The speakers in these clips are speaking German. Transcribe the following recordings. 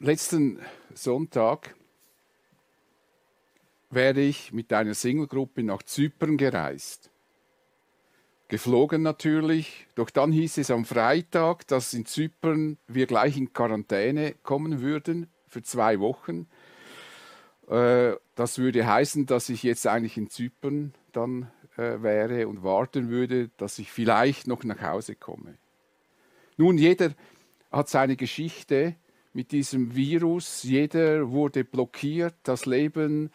letzten Sonntag wäre ich mit einer Singlegruppe nach Zypern gereist. Geflogen natürlich, doch dann hieß es am Freitag, dass in Zypern wir gleich in Quarantäne kommen würden für zwei Wochen. Äh, das würde heißen, dass ich jetzt eigentlich in Zypern dann äh, wäre und warten würde, dass ich vielleicht noch nach Hause komme. Nun, jeder hat seine Geschichte mit diesem Virus, jeder wurde blockiert, das Leben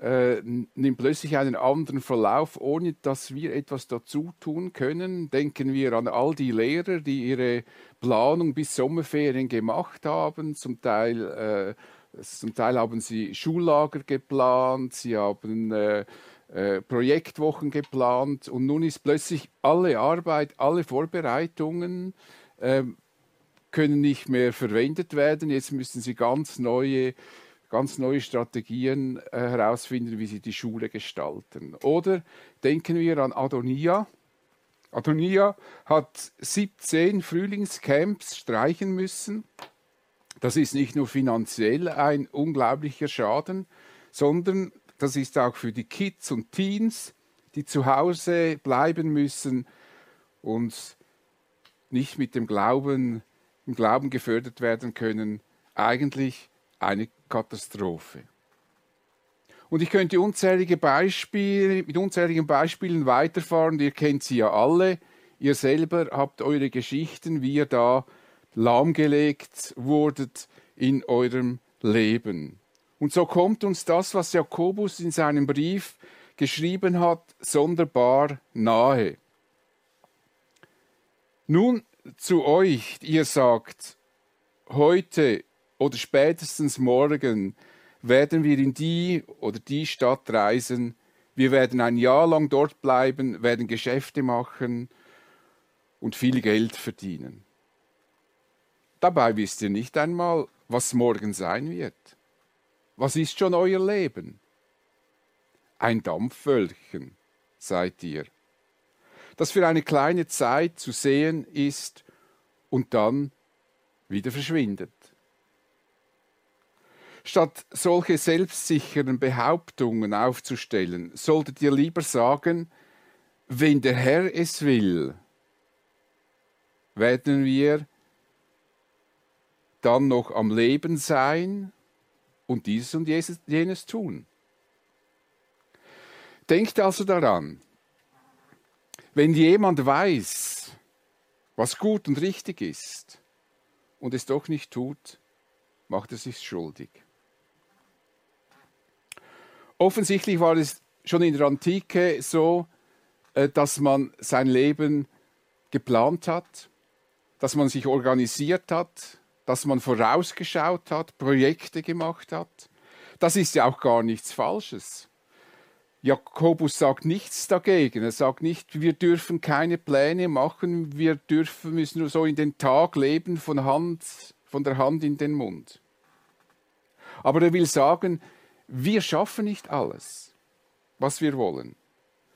äh, nimmt plötzlich einen anderen Verlauf, ohne dass wir etwas dazu tun können. Denken wir an all die Lehrer, die ihre Planung bis Sommerferien gemacht haben. Zum Teil, äh, zum Teil haben sie Schullager geplant, sie haben äh, äh, Projektwochen geplant und nun ist plötzlich alle Arbeit, alle Vorbereitungen ähm, können nicht mehr verwendet werden. Jetzt müssen sie ganz neue ganz neue Strategien äh, herausfinden, wie sie die Schule gestalten. Oder denken wir an Adonia. Adonia hat 17 Frühlingscamps streichen müssen. Das ist nicht nur finanziell ein unglaublicher Schaden, sondern das ist auch für die Kids und Teens, die zu Hause bleiben müssen und nicht mit dem Glauben, im Glauben gefördert werden können, eigentlich eine Katastrophe. Und ich könnte unzählige Beispiele, mit unzähligen Beispielen weiterfahren. Ihr kennt sie ja alle. Ihr selber habt eure Geschichten, wie ihr da lahmgelegt wurdet in eurem Leben. Und so kommt uns das, was Jakobus in seinem Brief geschrieben hat, sonderbar nahe. Nun zu euch, ihr sagt, heute oder spätestens morgen werden wir in die oder die Stadt reisen. Wir werden ein Jahr lang dort bleiben, werden Geschäfte machen und viel Geld verdienen. Dabei wisst ihr nicht einmal, was morgen sein wird. Was ist schon euer Leben? Ein Dampfwölkchen seid ihr, das für eine kleine Zeit zu sehen ist und dann wieder verschwindet. Statt solche selbstsicheren Behauptungen aufzustellen, solltet ihr lieber sagen, wenn der Herr es will, werden wir dann noch am Leben sein und dieses und jenes tun. Denkt also daran, wenn jemand weiß, was gut und richtig ist und es doch nicht tut, macht er sich schuldig. Offensichtlich war es schon in der Antike so, äh, dass man sein Leben geplant hat, dass man sich organisiert hat, dass man vorausgeschaut hat, Projekte gemacht hat. Das ist ja auch gar nichts Falsches. Jakobus sagt nichts dagegen. Er sagt nicht, wir dürfen keine Pläne machen, wir dürfen, müssen nur so in den Tag leben, von, Hand, von der Hand in den Mund. Aber er will sagen, wir schaffen nicht alles, was wir wollen.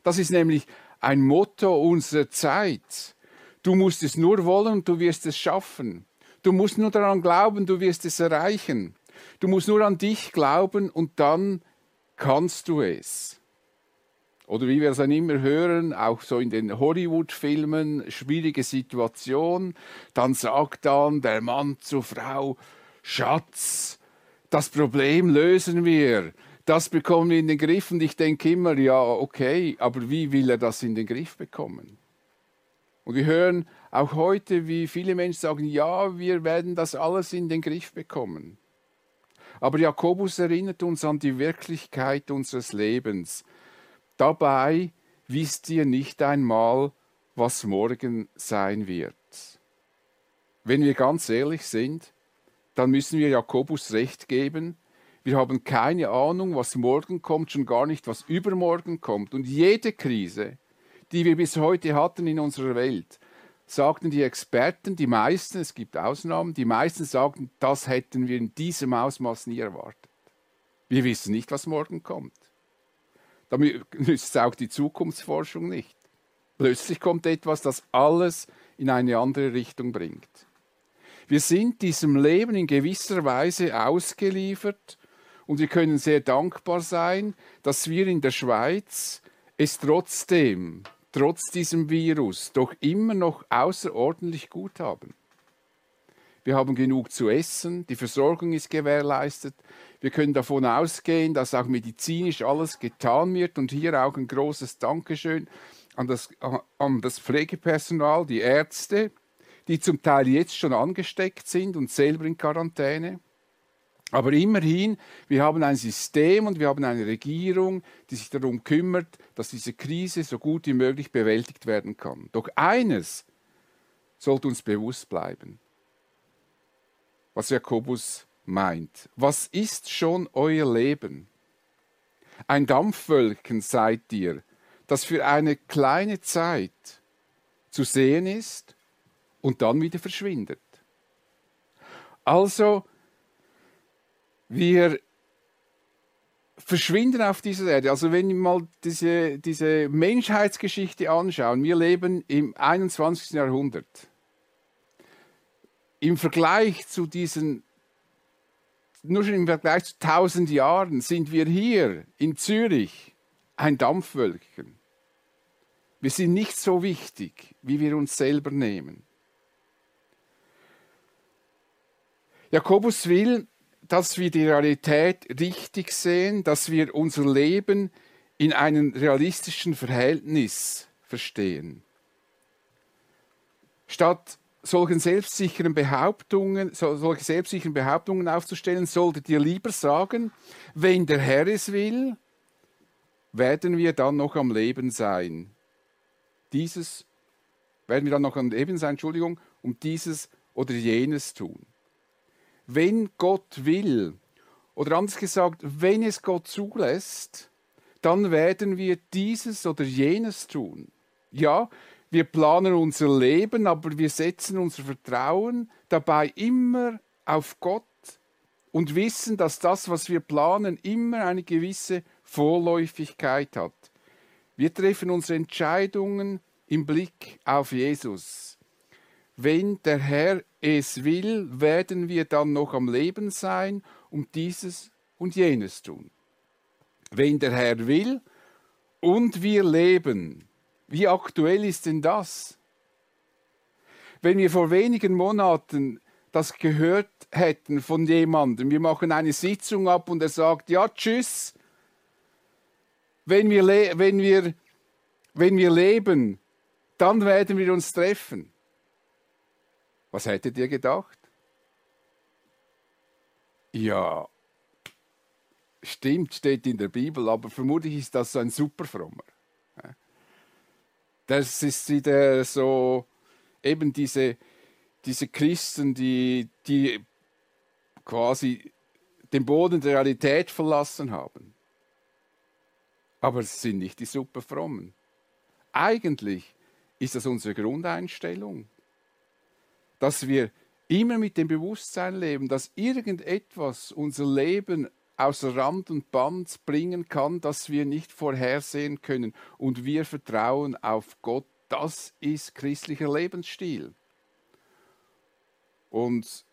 Das ist nämlich ein Motto unserer Zeit. Du musst es nur wollen du wirst es schaffen. Du musst nur daran glauben, du wirst es erreichen. Du musst nur an dich glauben und dann kannst du es. Oder wie wir es dann immer hören, auch so in den Hollywood-Filmen, schwierige Situation, dann sagt dann der Mann zur Frau, Schatz, das Problem lösen wir, das bekommen wir in den Griff und ich denke immer, ja, okay, aber wie will er das in den Griff bekommen? Und wir hören auch heute, wie viele Menschen sagen, ja, wir werden das alles in den Griff bekommen. Aber Jakobus erinnert uns an die Wirklichkeit unseres Lebens. Dabei wisst ihr nicht einmal, was morgen sein wird. Wenn wir ganz ehrlich sind, dann müssen wir Jakobus recht geben. Wir haben keine Ahnung, was morgen kommt, schon gar nicht, was übermorgen kommt. Und jede Krise, die wir bis heute hatten in unserer Welt, sagten die Experten, die meisten, es gibt Ausnahmen, die meisten sagten, das hätten wir in diesem Ausmaß nie erwartet. Wir wissen nicht, was morgen kommt. Damit nützt auch die Zukunftsforschung nicht. Plötzlich kommt etwas, das alles in eine andere Richtung bringt. Wir sind diesem Leben in gewisser Weise ausgeliefert und wir können sehr dankbar sein, dass wir in der Schweiz es trotzdem, trotz diesem Virus, doch immer noch außerordentlich gut haben. Wir haben genug zu essen, die Versorgung ist gewährleistet. Wir können davon ausgehen, dass auch medizinisch alles getan wird und hier auch ein großes Dankeschön an das, an das Pflegepersonal, die Ärzte, die zum Teil jetzt schon angesteckt sind und selber in Quarantäne. Aber immerhin, wir haben ein System und wir haben eine Regierung, die sich darum kümmert, dass diese Krise so gut wie möglich bewältigt werden kann. Doch eines sollte uns bewusst bleiben, was Jakobus meint. Was ist schon euer Leben? Ein Dampfwölken seid ihr, das für eine kleine Zeit zu sehen ist und dann wieder verschwindet. Also, wir verschwinden auf dieser Erde. Also wenn wir mal diese, diese Menschheitsgeschichte anschauen, wir leben im 21. Jahrhundert. Im Vergleich zu diesen, nur schon im Vergleich zu 1000 Jahren, sind wir hier in Zürich ein Dampfwölkchen. Wir sind nicht so wichtig, wie wir uns selber nehmen. Jakobus will, dass wir die Realität richtig sehen, dass wir unser Leben in einem realistischen Verhältnis verstehen. Statt solchen selbstsicheren Behauptungen, solche selbstsicheren Behauptungen aufzustellen, solltet ihr lieber sagen, wenn der Herr es will, werden wir dann noch am Leben sein. Dieses werden wir dann noch am Leben sein, Entschuldigung, um dieses oder jenes tun wenn Gott will, oder anders gesagt, wenn es Gott zulässt, dann werden wir dieses oder jenes tun. Ja, wir planen unser Leben, aber wir setzen unser Vertrauen dabei immer auf Gott und wissen, dass das, was wir planen, immer eine gewisse Vorläufigkeit hat. Wir treffen unsere Entscheidungen im Blick auf Jesus. Wenn der Herr es will, werden wir dann noch am Leben sein und dieses und jenes tun. Wenn der Herr will und wir leben, wie aktuell ist denn das? Wenn wir vor wenigen Monaten das gehört hätten von jemandem, wir machen eine Sitzung ab und er sagt, ja, tschüss, wenn wir, wenn wir, wenn wir leben, dann werden wir uns treffen. Was hättet ihr gedacht? Ja, stimmt, steht in der Bibel, aber vermutlich ist das ein Superfrommer. Das ist wieder so, eben diese, diese Christen, die, die quasi den Boden der Realität verlassen haben. Aber es sind nicht die Superfrommen. Eigentlich ist das unsere Grundeinstellung dass wir immer mit dem Bewusstsein leben, dass irgendetwas unser Leben außer Rand und Band bringen kann, das wir nicht vorhersehen können. Und wir vertrauen auf Gott. Das ist christlicher Lebensstil. Und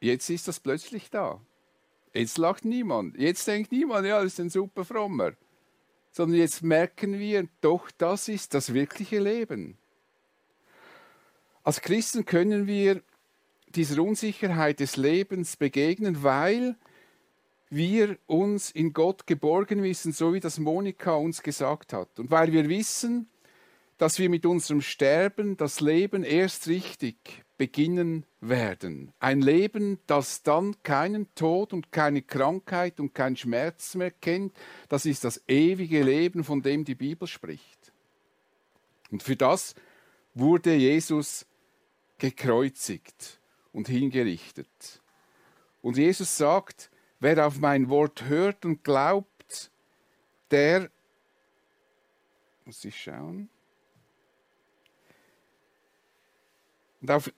jetzt ist das plötzlich da. Jetzt lacht niemand. Jetzt denkt niemand, ja, das ist ein super Frommer. Sondern jetzt merken wir, doch, das ist das wirkliche Leben. Als Christen können wir dieser Unsicherheit des Lebens begegnen, weil wir uns in Gott geborgen wissen, so wie das Monika uns gesagt hat. Und weil wir wissen, dass wir mit unserem Sterben das Leben erst richtig beginnen werden. Ein Leben, das dann keinen Tod und keine Krankheit und keinen Schmerz mehr kennt. Das ist das ewige Leben, von dem die Bibel spricht. Und für das wurde Jesus gekreuzigt und hingerichtet. Und Jesus sagt, wer auf mein Wort hört und glaubt, der, muss ich schauen, und auf,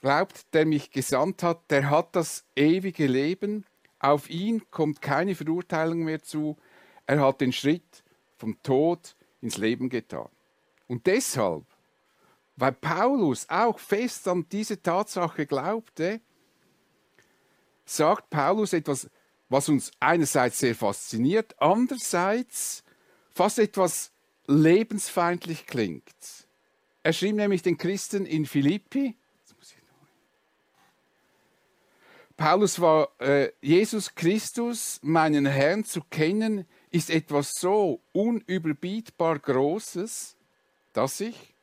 glaubt, der mich gesandt hat, der hat das ewige Leben. Auf ihn kommt keine Verurteilung mehr zu. Er hat den Schritt vom Tod ins Leben getan. Und deshalb weil Paulus auch fest an diese Tatsache glaubte, sagt Paulus etwas, was uns einerseits sehr fasziniert, andererseits fast etwas lebensfeindlich klingt. Er schrieb nämlich den Christen in Philippi, Paulus war, äh, Jesus Christus, meinen Herrn zu kennen, ist etwas so unüberbietbar Großes, dass ich,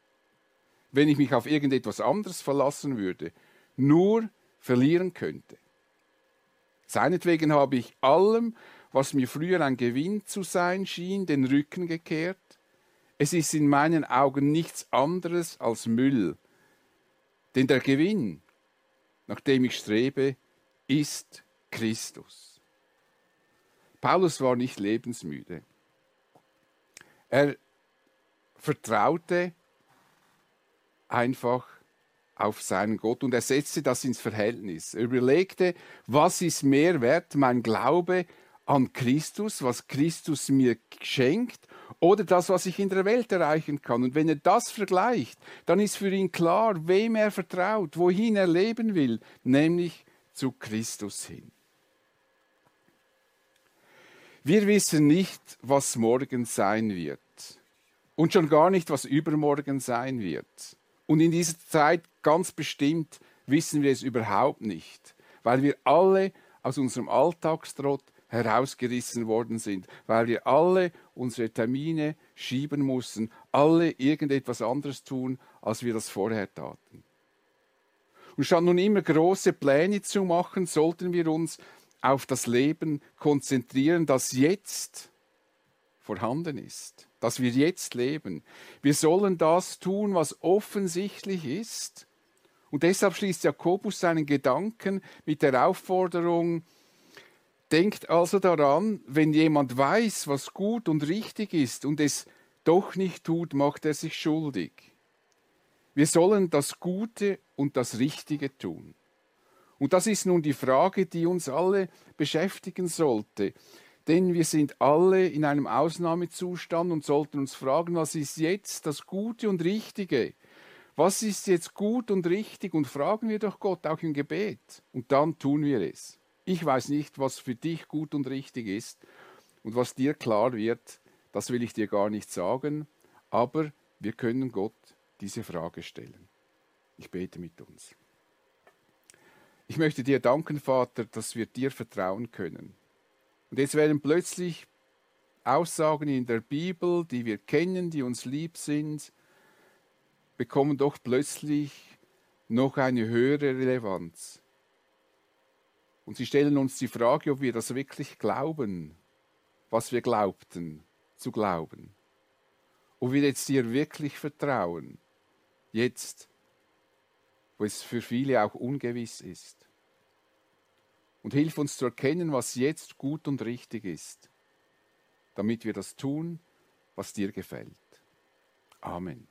wenn ich mich auf irgendetwas anderes verlassen würde, nur verlieren könnte. Seinetwegen habe ich allem, was mir früher ein Gewinn zu sein schien, den Rücken gekehrt. Es ist in meinen Augen nichts anderes als Müll. Denn der Gewinn, nach dem ich strebe, ist Christus. Paulus war nicht lebensmüde. Er vertraute einfach auf seinen Gott und er setzte das ins Verhältnis. Er überlegte, was ist mehr wert, mein Glaube an Christus, was Christus mir schenkt, oder das, was ich in der Welt erreichen kann. Und wenn er das vergleicht, dann ist für ihn klar, wem er vertraut, wohin er leben will, nämlich zu Christus hin. Wir wissen nicht, was morgen sein wird und schon gar nicht, was übermorgen sein wird. Und in dieser Zeit ganz bestimmt wissen wir es überhaupt nicht, weil wir alle aus unserem Alltagstrott herausgerissen worden sind, weil wir alle unsere Termine schieben mussten, alle irgendetwas anderes tun, als wir das vorher taten. Und statt nun immer große Pläne zu machen, sollten wir uns auf das Leben konzentrieren, das jetzt vorhanden ist, dass wir jetzt leben. Wir sollen das tun, was offensichtlich ist. Und deshalb schließt Jakobus seinen Gedanken mit der Aufforderung, denkt also daran, wenn jemand weiß, was gut und richtig ist und es doch nicht tut, macht er sich schuldig. Wir sollen das Gute und das Richtige tun. Und das ist nun die Frage, die uns alle beschäftigen sollte. Denn wir sind alle in einem Ausnahmezustand und sollten uns fragen, was ist jetzt das Gute und Richtige? Was ist jetzt gut und richtig? Und fragen wir doch Gott auch im Gebet. Und dann tun wir es. Ich weiß nicht, was für dich gut und richtig ist. Und was dir klar wird, das will ich dir gar nicht sagen. Aber wir können Gott diese Frage stellen. Ich bete mit uns. Ich möchte dir danken, Vater, dass wir dir vertrauen können. Und jetzt werden plötzlich Aussagen in der Bibel, die wir kennen, die uns lieb sind, bekommen doch plötzlich noch eine höhere Relevanz. Und sie stellen uns die Frage, ob wir das wirklich glauben, was wir glaubten zu glauben. Ob wir jetzt dir wirklich vertrauen jetzt, wo es für viele auch ungewiss ist. Und hilf uns zu erkennen, was jetzt gut und richtig ist, damit wir das tun, was dir gefällt. Amen.